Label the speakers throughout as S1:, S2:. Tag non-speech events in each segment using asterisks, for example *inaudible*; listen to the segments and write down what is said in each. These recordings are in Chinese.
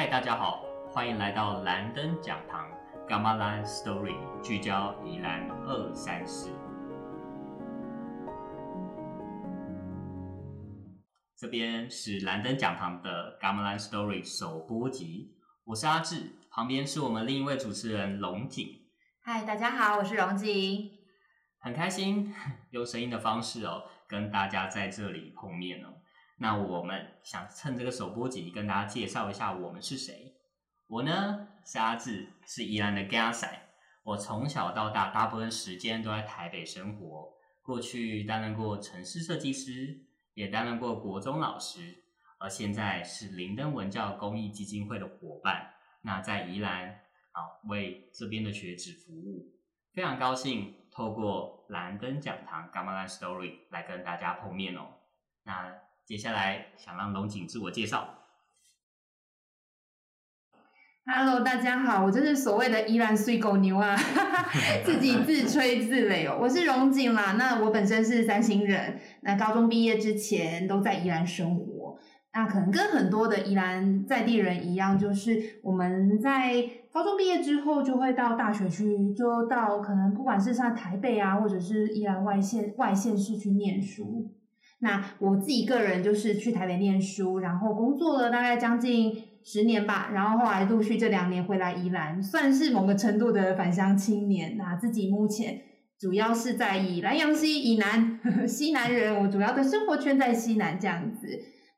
S1: 嗨，大家好，欢迎来到蓝灯讲堂 Gamma Line Story，聚焦宜兰二三事。这边是蓝灯讲堂的 Gamma Line Story 首播集，我是阿志，旁边是我们另一位主持人龙井。
S2: 嗨，大家好，我是龙井。
S1: 很开心 *laughs* 用声音的方式哦，跟大家在这里碰面哦。那我们想趁这个首播集跟大家介绍一下我们是谁。我呢是阿志，是宜兰的 g a 仔。我从小到大大部分时间都在台北生活，过去担任过城市设计师，也担任过国中老师，而现在是林登文教公益基金会的伙伴。那在宜兰啊为这边的学子服务，非常高兴透过蓝灯讲堂 Gamai Story 来跟大家碰面哦。那接下来想让龙井自我介绍。
S2: Hello，大家好，我就是所谓的宜兰碎狗牛啊，*laughs* 自己自吹自擂哦。我是荣景啦，那我本身是三星人，那高中毕业之前都在宜兰生活。那可能跟很多的宜兰在地人一样，就是我们在高中毕业之后就会到大学去，就到可能不管是上台北啊，或者是宜兰外县外县市去念书。那我自己个人就是去台北念书，然后工作了大概将近十年吧，然后后来陆续这两年回来宜兰，算是某个程度的返乡青年。那自己目前主要是在以南阳西以南 *laughs* 西南人，我主要的生活圈在西南这样子。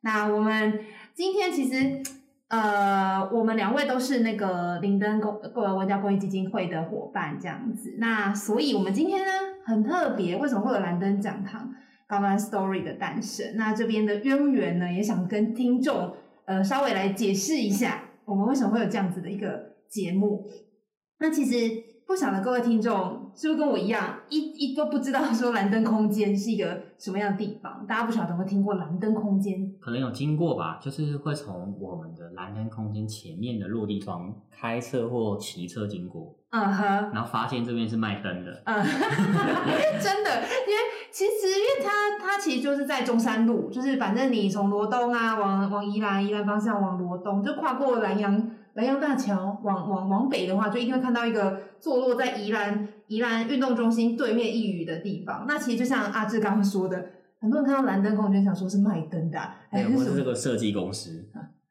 S2: 那我们今天其实呃，我们两位都是那个林登公呃文教公益基金会的伙伴这样子。那所以我们今天呢很特别，为什么会有蓝灯讲堂？《妈妈 Story》的诞生，那这边的渊源呢，也想跟听众呃稍微来解释一下，我们为什么会有这样子的一个节目。那其实不晓得各位听众是不是跟我一样，一一都不知道说蓝灯空间是一个什么样的地方？大家不晓得有没有听过蓝灯空间？
S1: 可能有经过吧，就是会从我们的蓝灯空间前面的落地窗开车或骑车经过，
S2: 嗯哼，
S1: 然后发现这边是卖灯的，
S2: 嗯，*laughs* 真的，因为其实因为它它其实就是在中山路，就是反正你从罗东啊往往宜兰宜兰方向往罗东，就跨过南洋南洋大桥往往往北的话，就一定会看到一个坐落在宜兰宜兰运动中心对面一隅的地方。那其实就像阿志刚刚说的，很多人看到蓝灯空间想说是卖灯的，
S1: 对，或是这个设计公司，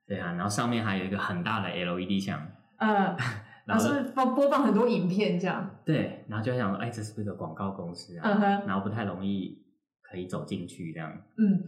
S1: 对啊，然后上面还有一个很大的 LED 墙，
S2: 呃。*laughs* 然后是播播放很多影片这样，
S1: 对，然后就想说，哎，这是不是个广告公司啊？嗯哼，然后不太容易可以走进去这样。
S2: 嗯，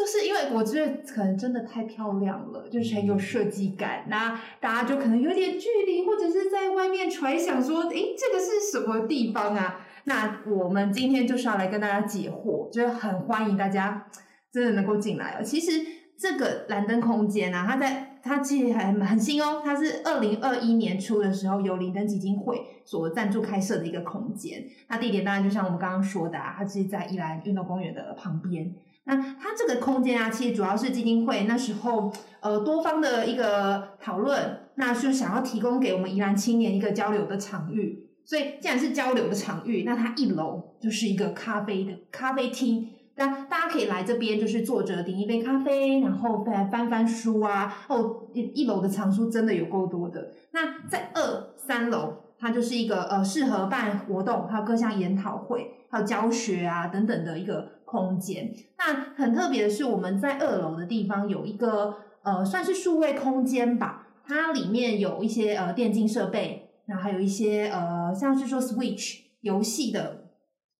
S2: 就是因为我觉得可能真的太漂亮了，就是很有设计感，那大家就可能有点距离，或者是在外面揣想说，哎，这个是什么地方啊？那我们今天就是要来跟大家解惑，就是很欢迎大家真的能够进来哦。其实这个蓝灯空间啊，它在。它其实还很新哦，它是二零二一年初的时候由林登基金会所赞助开设的一个空间。那地点当然就像我们刚刚说的啊，它是在宜兰运动公园的旁边。那它这个空间啊，其实主要是基金会那时候呃多方的一个讨论，那就想要提供给我们宜兰青年一个交流的场域。所以既然是交流的场域，那它一楼就是一个咖啡的咖啡厅。那大家可以来这边，就是坐着点一杯咖啡，然后再翻翻书啊。哦，一一楼的藏书真的有够多的。那在二三楼，它就是一个呃适合办活动，还有各项研讨会、还有教学啊等等的一个空间。那很特别的是，我们在二楼的地方有一个呃算是数位空间吧，它里面有一些呃电竞设备，然后还有一些呃像是说 Switch 游戏的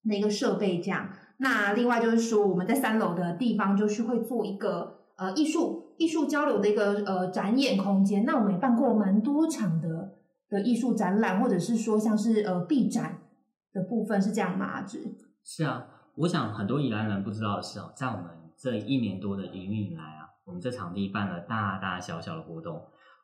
S2: 那个设备这样。那另外就是说，我们在三楼的地方就是会做一个呃艺术艺术交流的一个呃展演空间。那我们也办过蛮多场的的艺术展览，或者是说像是呃闭展的部分是这样吗？子
S1: 是啊，我想很多宜兰人不知道的是哦，在我们这一年多的营运以来啊，我们这场地办了大大小小的活动。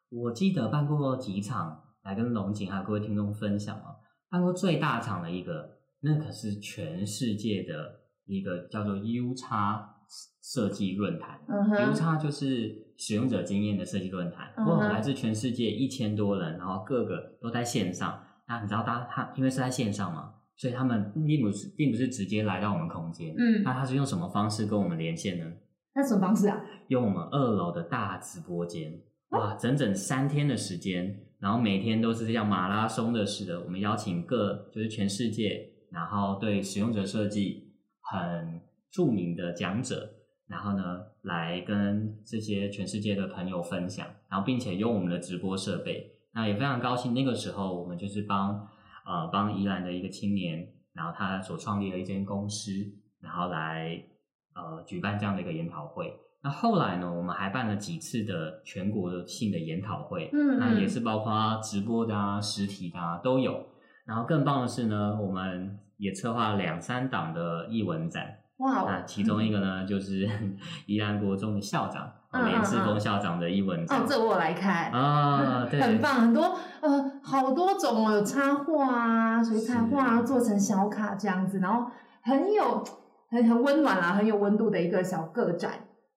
S1: 我记得办过几场，来跟龙井还有各位听众分享啊，办过最大场的一个，那可是全世界的。一个叫做 U 叉设计论坛，U 叉就是使用者经验的设计论坛，哇，来自全世界一千多人，然后各个都在线上。那你知道，他他因为是在线上嘛，所以他们并不是并不是直接来到我们空间，嗯，那他是用什么方式跟我们连线呢？
S2: 那什么方式啊？
S1: 用我们二楼的大直播间。哇，整整三天的时间，然后每天都是像马拉松的似的，我们邀请各就是全世界，然后对使用者设计很著名的讲者，然后呢来跟这些全世界的朋友分享，然后并且用我们的直播设备，那也非常高兴，那个时候我们就是帮呃帮宜兰的一个青年，然后他所创立了一间公司，然后来呃举办这样的一个研讨会。那后来呢，我们还办了几次的全国性的研讨会，
S2: 嗯
S1: 那也
S2: 嗯
S1: 是包括直播的啊、实体的啊都有。然后更棒的是呢，我们也策划了两三档的译文展，
S2: 哇哦，
S1: 那其中一个呢就是 *laughs* 宜兰国中的校长
S2: 嗯嗯
S1: 连世峰
S2: 嗯
S1: 校长的一文展
S2: 哦，这我有来看。
S1: 啊，*laughs* 对，
S2: 很棒，很多呃，好多种哦，有插画啊，水彩画啊，做成小卡这样子，然后很有很很温暖啦，很有温度的一个小个展。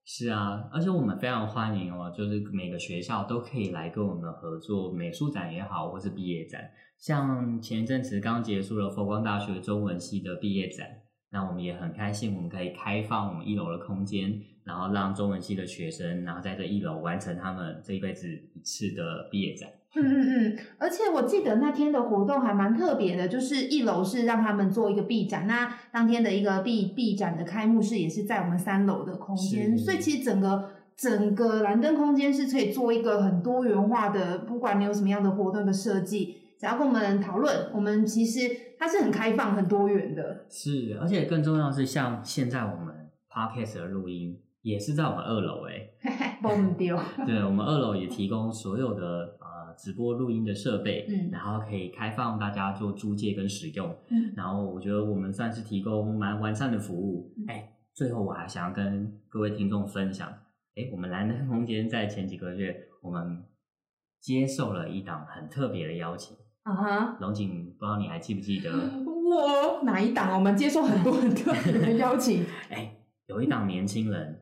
S1: 是啊，而且我们非常欢迎哦，就是每个学校都可以来跟我们合作，美术展也好，或是毕业展。像前一阵子刚结束了佛光大学中文系的毕业展，那我们也很开心，我们可以开放我们一楼的空间，然后让中文系的学生，然后在这一楼完成他们这一辈子一次的毕业展。
S2: 嗯嗯嗯，而且我记得那天的活动还蛮特别的，就是一楼是让他们做一个 B 展，那当天的一个 B B 展的开幕式也是在我们三楼的空间，所以其实整个整个蓝灯空间是可以做一个很多元化的，不管你有什么样的活动的设计，只要跟我们讨论，我们其实它是很开放、很多元的。
S1: 是，而且更重要的是，像现在我们 podcast 的录音也是在我们二楼 *laughs* 诶。
S2: 嘿嘿，蹦丢，
S1: 对，我们二楼也提供所有的呃直播录音的设备，
S2: 嗯
S1: 然后可以开放大家做租借跟使用。
S2: 嗯
S1: 然后我觉得我们算是提供蛮完善的服务。
S2: 嗯
S1: 哎，最后我还想要跟各位听众分享，哎，我们蓝灯空间在前几个月，我们接受了一档很特别的邀请。
S2: 啊哈。
S1: 龙井，不知道你还记不记得？
S2: 我哪一档？我们接受很多很多人的邀请，*laughs*
S1: 哎，有一档年轻人，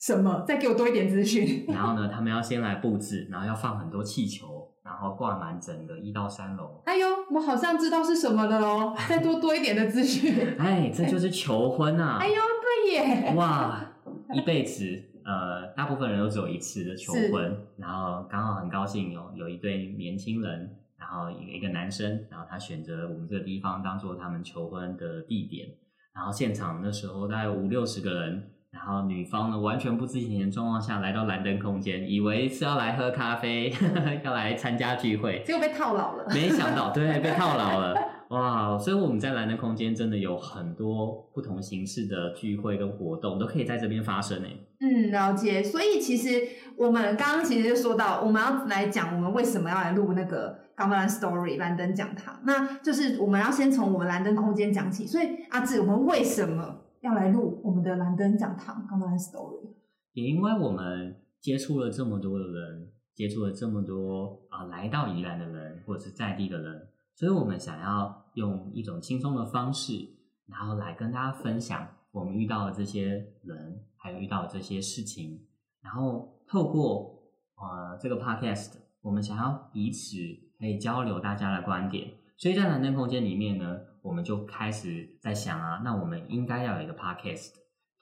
S2: 什么？再给我多一点资讯。*laughs*
S1: 然后呢，他们要先来布置，然后要放很多气球，然后挂满整个一到三楼。
S2: 哎呦，我好像知道是什么了哦，再多多一点的资讯。*laughs*
S1: 哎，这就是求婚啊！
S2: 哎呦，对耶，
S1: 哇，一辈子，呃，大部分人都只有一次的求婚，然后刚好很高兴有有一对年轻人，然后有一个男生，然后他选择我们这个地方当做他们求婚的地点，然后现场那时候大概五六十个人。然后女方呢，完全不知情的状况下来到蓝灯空间，以为是要来喝咖啡，*laughs* 要来参加聚会，
S2: 结果被套牢了。
S1: 没想到，对，*laughs* 被套牢了，哇！所以我们在蓝灯空间真的有很多不同形式的聚会跟活动，都可以在这边发生诶。
S2: 嗯，了解。所以其实我们刚刚其实就说到，我们要来讲我们为什么要来录那个 g a m b l a n Story 蓝灯讲堂，那就是我们要先从我们蓝灯空间讲起。所以阿志，我们为什么要来录我们的蓝灯讲堂 g a m b l a n Story？
S1: 也因为我们接触了这么多的人，接触了这么多啊、来到宜兰的人或者是在地的人，所以我们想要用一种轻松的方式，然后来跟大家分享我们遇到的这些人，还有遇到的这些事情，然后透过呃这个 podcast，我们想要彼此可以交流大家的观点，所以在蓝灯空间里面呢，我们就开始在想啊，那我们应该要有一个 podcast。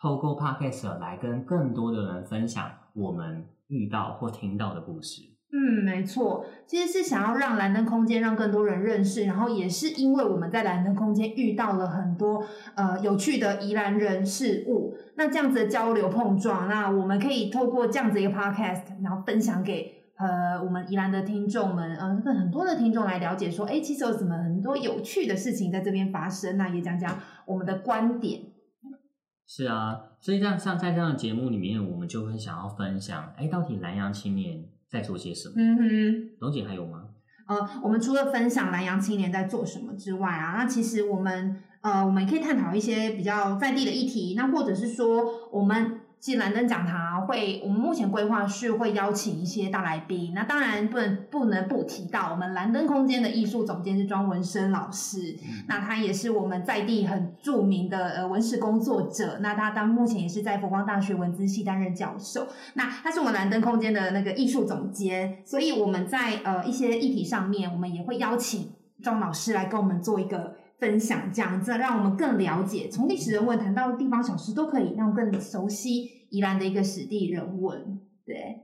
S1: 透过 podcast 来跟更多的人分享我们遇到或听到的故事。
S2: 嗯，没错，其实是想要让蓝灯空间让更多人认识，然后也是因为我们在蓝灯空间遇到了很多呃有趣的宜兰人事物，那这样子的交流碰撞，那我们可以透过这样子一个 podcast，然后分享给呃我们宜兰的听众们，呃跟很多的听众来了解说，哎，其实有什么很多有趣的事情在这边发生，那也讲讲我们的观点。
S1: 是啊，所以这样像在这样的节目里面，我们就会想要分享，哎，到底南洋青年在做些什么？
S2: 嗯哼。
S1: 龙姐还有吗？
S2: 呃，我们除了分享南洋青年在做什么之外啊，那其实我们呃，我们可以探讨一些比较在地的议题，那或者是说，我们其实蓝灯讲堂啊会，我们目前规划是会邀请一些大来宾，那当然不能不能不提到我们蓝灯空间的艺术总监是庄文生老师，
S1: 嗯。
S2: 那他也是我们在地很著名的呃文史工作者，那他当目前也是在佛光大学文资系担任教授。那他是我们蓝灯空间的那个艺术总监，所以我们在呃一些议题上面，我们也会邀请庄老师来跟我们做一个分享，这样子让我们更了解，从历史人文谈到地方小吃都可以，让我们更熟悉宜兰的一个史地人文。对，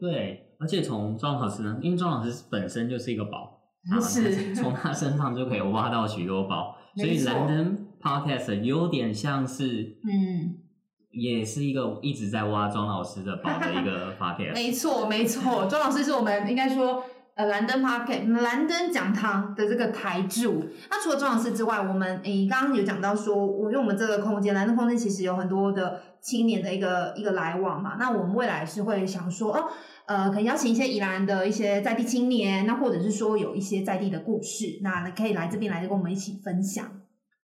S1: 对，而且从庄老师呢，因为庄老师本身就是一个宝，啊
S2: 是 *laughs*
S1: 从他身上就可以挖到许多宝，*laughs* 所以
S2: 没错
S1: 蓝灯 Podcast 有点像是，
S2: 嗯，
S1: 也是一个一直在挖庄老师的宝的一个 *laughs* Podcast。
S2: 没错没错，庄老师是我们应该说。呃，蓝灯 Park 蓝灯讲堂的这个台柱。那除了庄老师之外，我们诶刚刚有讲到说，我用我们这个空间蓝灯空间其实有很多的青年的一个一个来往嘛。那我们未来是会想说，哦，呃，可能邀请一些宜兰的一些在地青年，那或者是说有一些在地的故事，那可以来这边来跟我们一起分享。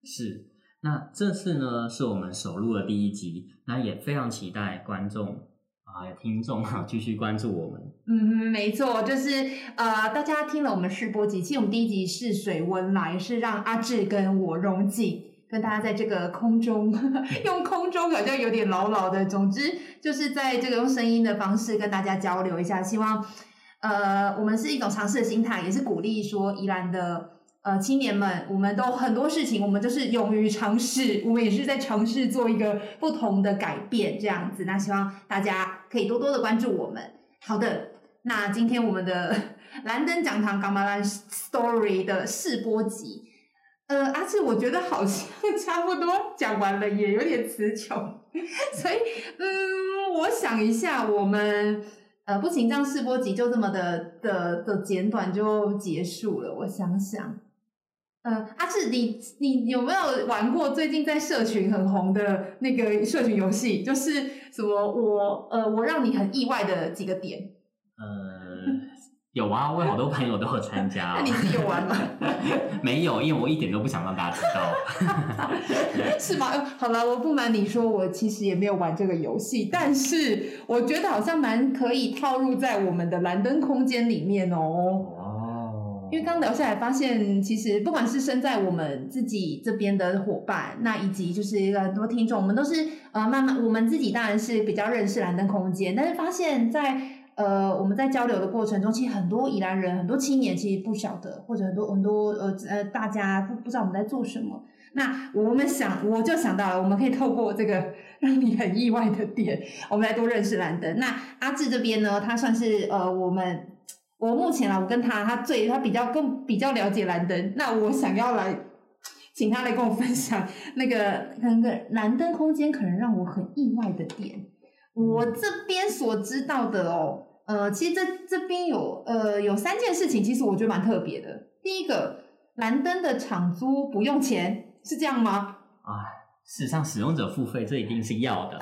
S1: 是，那这次呢是我们首录的第一集，那也非常期待观众啊、听众啊继续关注我们。
S2: 嗯，没错，就是呃，大家听了我们试播集，其实我们第一集试水温来是让阿志跟我荣景跟大家在这个空中 *laughs* 用空中好像有点牢牢的，总之就是在这个用声音的方式跟大家交流一下，希望呃我们是一种尝试的心态，也是鼓励说宜兰的。呃，青年们，我们都很多事情，我们就是勇于尝试，我们也是在尝试做一个不同的改变，这样子。那希望大家可以多多的关注我们。好的，那今天我们的 *laughs* 蓝灯讲堂 Gamalan Story 的试播集，呃，阿志，我觉得好像差不多讲完了，也有点词穷，*laughs* 所以，嗯，我想一下，我们呃，不行，这样试播集就这么的的的简短就结束了。我想想，呃，阿志，你你有没有玩过最近在社群很红的那个社群游戏？就是什么我呃，我让你很意外的几个点。
S1: 呃，有啊，我有好多朋友都有参加、*laughs*
S2: 那你自己有玩吗？*laughs*
S1: 没有，因为我一点都不想让大家知道。*laughs*
S2: 是吗？呃好了，我不瞒你说，我其实也没有玩这个游戏，但是我觉得好像蛮可以套入在我们的蓝灯空间里面哦。因为刚聊下来发现，其实不管是身在我们自己这边的伙伴，那以及就是很多听众，我们都是呃慢慢，我们自己当然是比较认识蓝灯空间，但是发现在呃我们在交流的过程中，其实很多宜兰人、很多青年其实不晓得，或者很多很多呃呃大家不不知道我们在做什么。那我们想，我就想到了，我们可以透过这个让你很意外的点，我们来多认识蓝灯。那阿志这边呢，他算是呃我们。我目前啊，我跟他，他最他比较更比较了解蓝灯，那我想要来请他来跟我分享那个那个蓝灯空间可能让我很意外的点。我这边所知道的哦，呃，其实这这边有呃有三件事情，其实我觉得蛮特别的。第一个，蓝灯的场租不用钱，是这样吗？
S1: 事实上，使用者付费这一定是要的，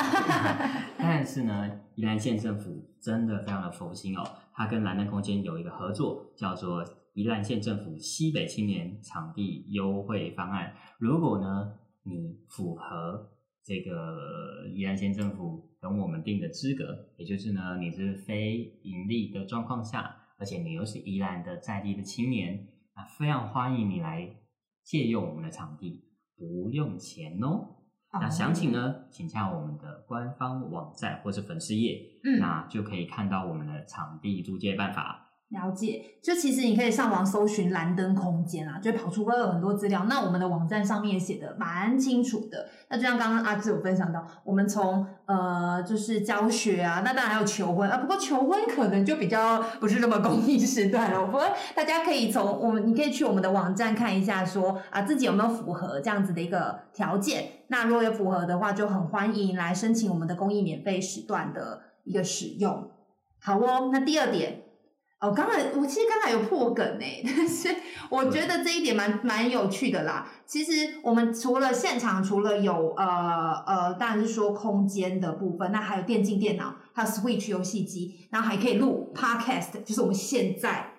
S1: *laughs* 但是呢，宜兰县政府真的非常的佛心哦，它跟蓝灯空间有一个合作，叫做宜兰县政府西北青年场地优惠方案。如果呢你符合这个宜兰县政府跟我们定的资格，也就是呢你是非盈利的状况下，而且你又是宜兰的在地的青年，那非常欢迎你来借用我们的场地。不用钱哦。那详情呢，请加我们的官方网站或是粉丝页，
S2: 嗯
S1: 那就可以看到我们的场地租借办法。
S2: 了解，就其实你可以上网搜寻蓝灯空间啊，就跑出会有很多资料。那我们的网站上面写的蛮清楚的。那就像刚刚阿志有分享到，我们从呃就是教学啊，那当然还有求婚啊。不过求婚可能就比较不是这么公益时段了。不过大家可以从我们，你可以去我们的网站看一下说，啊自己有没有符合这样子的一个条件。那如果有符合的话，就很欢迎来申请我们的公益免费时段的一个使用。好哦，那第二点。哦，刚才我其实刚才有破梗呢，*laughs* 但是我觉得这一点蛮蛮有趣的啦。其实我们除了现场，除了有呃呃，当然是说空间的部分，那还有电竞电脑，还有 Switch 游戏机，然后还可以录 Podcast，就是我们现在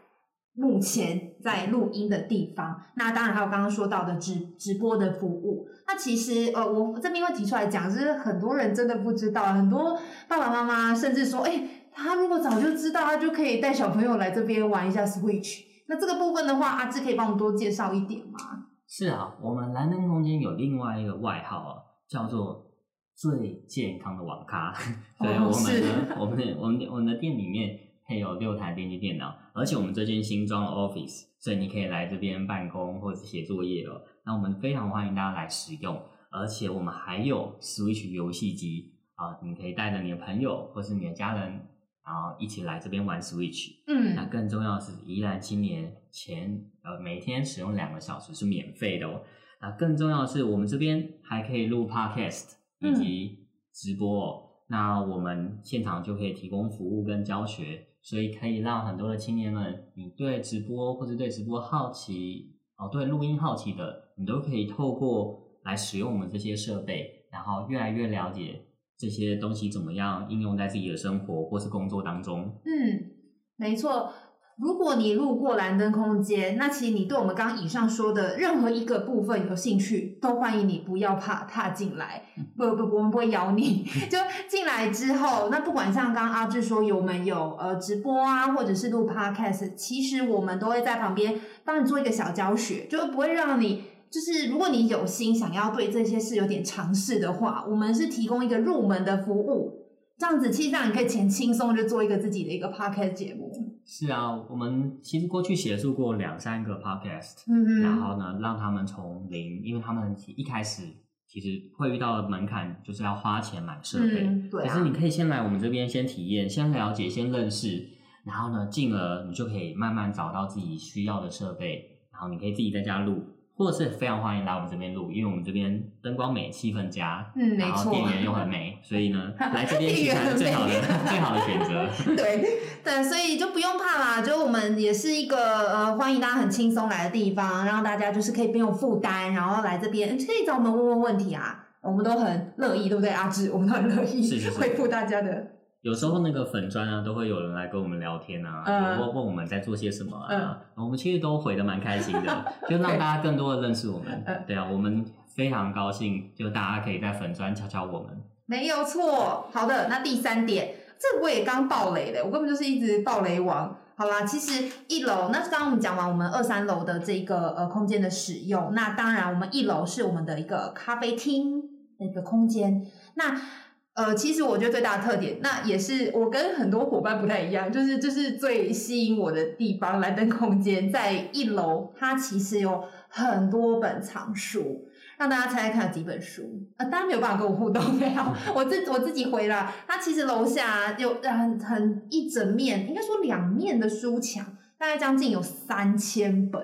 S2: 目前在录音的地方。那当然还有刚刚说到的直直播的服务。那其实呃，我这边会提出来讲，就是很多人真的不知道，很多爸爸妈妈甚至说，哎。他如果早就知道，他就可以带小朋友来这边玩一下 Switch。那这个部分的话，阿志可以帮我们多介绍一点吗？
S1: 是啊，我们蓝灯空间有另外一个外号啊，叫做最健康的网咖。*laughs* 对，
S2: 哦
S1: 我们 *laughs* 我们的我们的我们的店里面配有六台电竞电脑，而且我们这间新装了 Office，所以你可以来这边办公或者写作业哦。那我们非常欢迎大家来使用，而且我们还有 Switch 游戏机啊，你可以带着你的朋友或是你的家人然后一起来这边玩 Switch。嗯那
S2: 嗯，
S1: 更重要的是，宜兰青年前呃每天使用两个小时是免费的哦。那更重要的是，我们这边还可以录 Podcast 以
S2: 嗯
S1: 及直播哦。那我们现场就可以提供服务跟教学，所以可以让很多的青年们，你对直播或者对直播好奇哦，对录音好奇的，你都可以透过来使用我们这些设备，然后越来越了解这些东西怎么样应用在自己的生活或是工作当中。
S2: 嗯，没错。如果你路过蓝灯空间，那其实你对我们刚刚以上说的任何一个部分有兴趣，都欢迎你不要怕踏进来。不不不，我们不会咬你。*laughs* 就进来之后，那不管像刚刚阿志说有没有呃直播啊，或者是录 podcast，其实我们都会在旁边帮你做一个小教学，就不会让你。就是如果你有心想要对这些事有点尝试的话，我们是提供一个入门的服务，这样子其实让你可以轻轻松就做一个自己的一个 podcast 节目。
S1: 是啊，我们其实过去协助过两三个 podcast，、
S2: 嗯
S1: 然后呢，让他们从零，因为他们一开始其实会遇到的门槛就是要花钱买设备，
S2: 嗯，对啊
S1: 可是，你可以先来我们这边先体验，先了解，先认识，然后呢，进而你就可以慢慢找到自己需要的设备，然后你可以自己在家录，或者是非常欢迎来我们这边录，因为我们这边灯光美，气氛佳，
S2: 嗯没
S1: 然后
S2: 错
S1: 店员又很美，所以呢，*laughs* 来这边是最好的 *laughs* 最好的选择。*laughs*
S2: 对对，所以就不用怕啦，就我们也是一个呃欢迎大家很轻松来的地方，让大家就是可以不用负担，然后来这边可以找我们问问问题啊，我们都很乐意，对不对？阿志，我们都很乐意回复大家的。
S1: 有时候那个粉砖啊，都会有人来跟我们聊天啊，
S2: 嗯
S1: 就问问我们在做些什么啊，
S2: 嗯
S1: 我们其实都回的蛮开心的，*laughs* 就让大家更多的认识我们
S2: 嗯。
S1: 对啊，我们非常高兴，就大家可以在粉砖瞧瞧我们。
S2: 没有错。好的，那第三点，这我也刚爆雷的，我根本就是一直爆雷王。好啦，其实一楼，那刚刚我们讲完我们二三楼的这个呃空间的使用，那当然我们一楼是我们的一个咖啡厅的一个空间。那呃，其实我觉得最大的特点，那也是我跟很多伙伴不太一样，就是就是最吸引我的地方，蓝灯空间在一楼，它其实有很多本藏书。让大家猜猜看有几本书？呃，当然没有办法跟我互动，没有，我自我自己回了。它其实楼下有很很一整面，应该说两面的书墙，大概将近有三千本。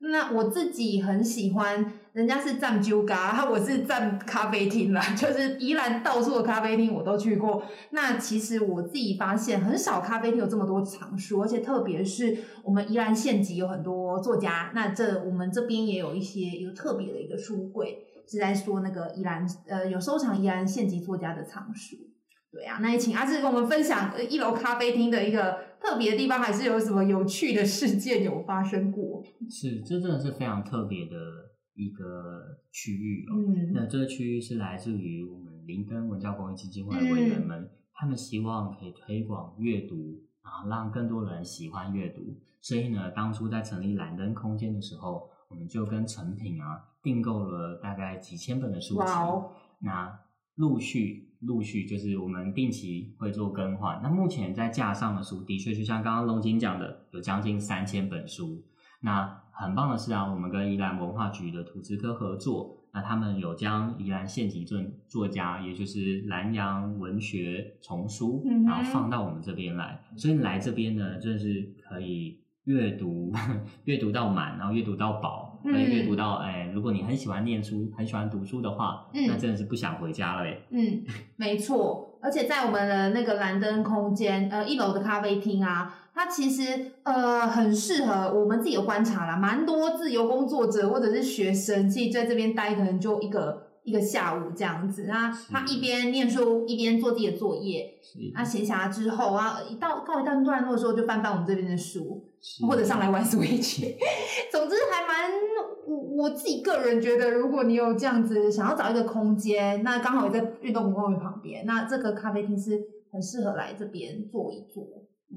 S2: 那我自己很喜欢，人家是站酒咖，*laughs* 我是站咖啡厅啦，*laughs* 就是宜兰到处的咖啡厅我都去过。那其实我自己发现，很少咖啡厅有这么多藏书，而且特别是我们宜兰县级有很多作家，那这我们这边也有一些有特别的一个书柜，是在说那个宜兰呃有收藏宜兰县级作家的藏书。对啊，那也请阿志跟我们分享一楼咖啡厅的一个特别的地方，还是有什么有趣的事件有发生过？
S1: 是，这真的是非常特别的一个区域哦。
S2: 嗯
S1: 那这个区域是来自于我们林根文教公益基金会的委员们，他们希望可以推广阅读，然后让更多人喜欢阅读。所以呢，当初在成立蓝灯空间的时候，我们就跟成品啊订购了大概几千本的书籍。
S2: 哦
S1: 那陆续陆续就是我们定期会做更换。那目前在架上的书，的确就像刚刚龙井讲的，有将近三千本书。那很棒的是啊，我们跟宜兰文化局的图资科合作，那他们有将宜兰县级作作家，也就是南洋文学丛书，
S2: 嗯
S1: 然后放到我们这边来。所以来这边呢，真的是可以阅读，*laughs* 阅读到满，然后阅读到饱，
S2: 嗯
S1: 可以阅读到哎，如果你很喜欢念书，很喜欢读书的话，
S2: 嗯
S1: 那真的是不想回家了哎。
S2: 嗯，没错，而且在我们的那个蓝灯空间，呃，一楼的咖啡厅啊，它其实呃很适合我们自己有观察啦，蛮多自由工作者或者是学生，其实在这边待可能就一个一个下午这样子，那他一边念书一边做自己的作业，
S1: 是
S2: 那闲暇之后啊，一到告一段段落的时候，就翻翻我们这边的书，或者上来玩 *laughs* Switch。总之还蛮，我我自己个人觉得，如果你有这样子想要找一个空间，那刚好也在运动公园旁边，那这个咖啡厅是很适合来这边坐一坐。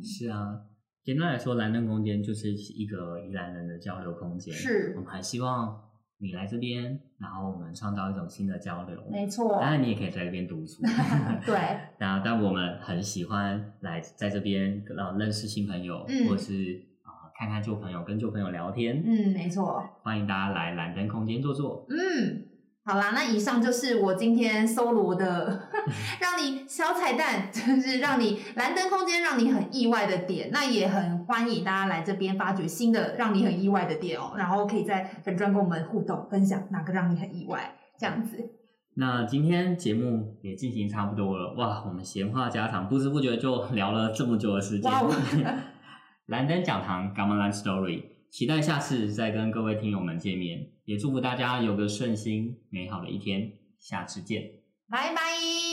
S1: 是啊，简单来说，蓝灯空间就是一个宜兰人的交流空间。
S2: 是
S1: 我们还希望你来这边，然后我们创造一种新的交流。
S2: 没错
S1: 当，然，你也可以在这边读书。*laughs*
S2: 对，
S1: 然后但我们很喜欢来在这边然后认识新朋友，
S2: 嗯
S1: 或者是啊、看看旧朋友，跟旧朋友聊天。
S2: 嗯，没错，
S1: 欢迎大家来蓝灯空间坐坐。
S2: 嗯。好啦，那以上就是我今天搜罗的，*laughs* 让你小彩蛋，就是让你蓝灯空间让你很意外的点。那也很欢迎大家来这边发掘新的让你很意外的点哦，然后可以在粉专跟我们互动分享哪个让你很意外，这样子。
S1: 那今天节目也进行差不多了，哇，我们闲话家常，不知不觉就聊了这么久的时间。*laughs* 蓝灯讲堂 g a m l a n Story，期待下次再跟各位听友们见面，也祝福大家有个顺心美好的一天，下次见。
S2: 拜拜。